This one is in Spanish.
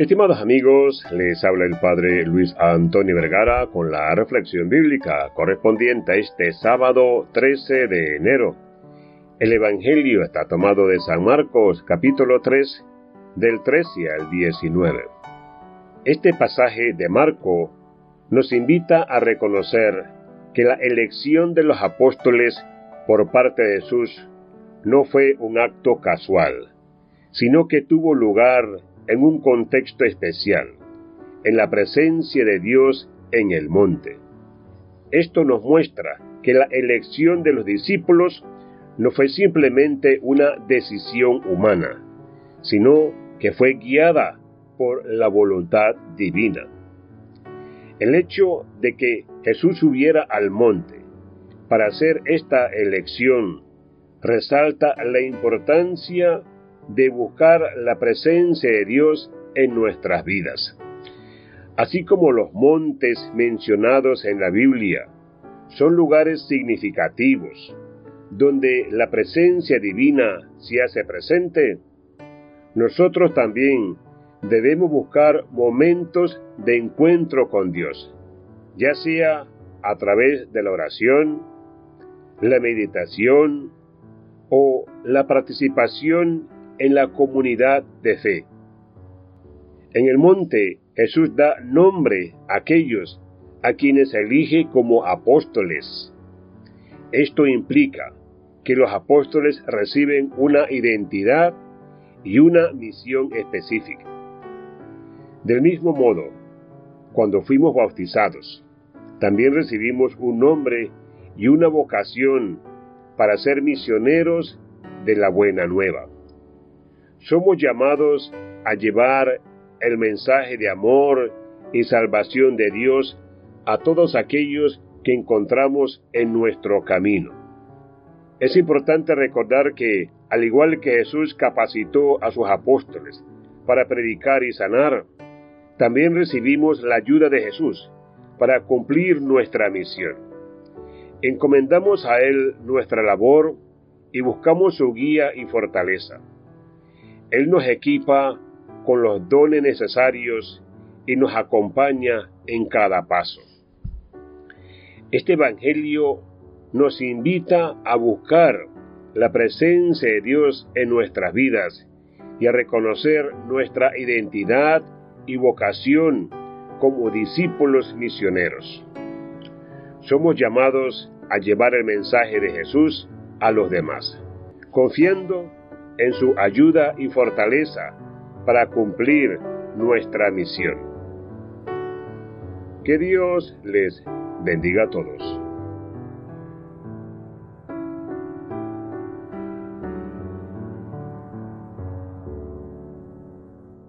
Estimados amigos, les habla el Padre Luis Antonio Vergara con la reflexión bíblica correspondiente a este sábado 13 de enero. El Evangelio está tomado de San Marcos capítulo 3 del 13 al 19. Este pasaje de Marco nos invita a reconocer que la elección de los apóstoles por parte de Jesús no fue un acto casual, sino que tuvo lugar en un contexto especial, en la presencia de Dios en el monte. Esto nos muestra que la elección de los discípulos no fue simplemente una decisión humana, sino que fue guiada por la voluntad divina. El hecho de que Jesús subiera al monte para hacer esta elección resalta la importancia de buscar la presencia de Dios en nuestras vidas. Así como los montes mencionados en la Biblia son lugares significativos, donde la presencia divina se hace presente, nosotros también debemos buscar momentos de encuentro con Dios, ya sea a través de la oración, la meditación o la participación en la comunidad de fe. En el monte Jesús da nombre a aquellos a quienes elige como apóstoles. Esto implica que los apóstoles reciben una identidad y una misión específica. Del mismo modo, cuando fuimos bautizados, también recibimos un nombre y una vocación para ser misioneros de la buena nueva somos llamados a llevar el mensaje de amor y salvación de Dios a todos aquellos que encontramos en nuestro camino. Es importante recordar que, al igual que Jesús capacitó a sus apóstoles para predicar y sanar, también recibimos la ayuda de Jesús para cumplir nuestra misión. Encomendamos a Él nuestra labor y buscamos su guía y fortaleza. Él nos equipa con los dones necesarios y nos acompaña en cada paso. Este Evangelio nos invita a buscar la presencia de Dios en nuestras vidas y a reconocer nuestra identidad y vocación como discípulos misioneros. Somos llamados a llevar el mensaje de Jesús a los demás, confiando en su ayuda y fortaleza para cumplir nuestra misión. Que Dios les bendiga a todos.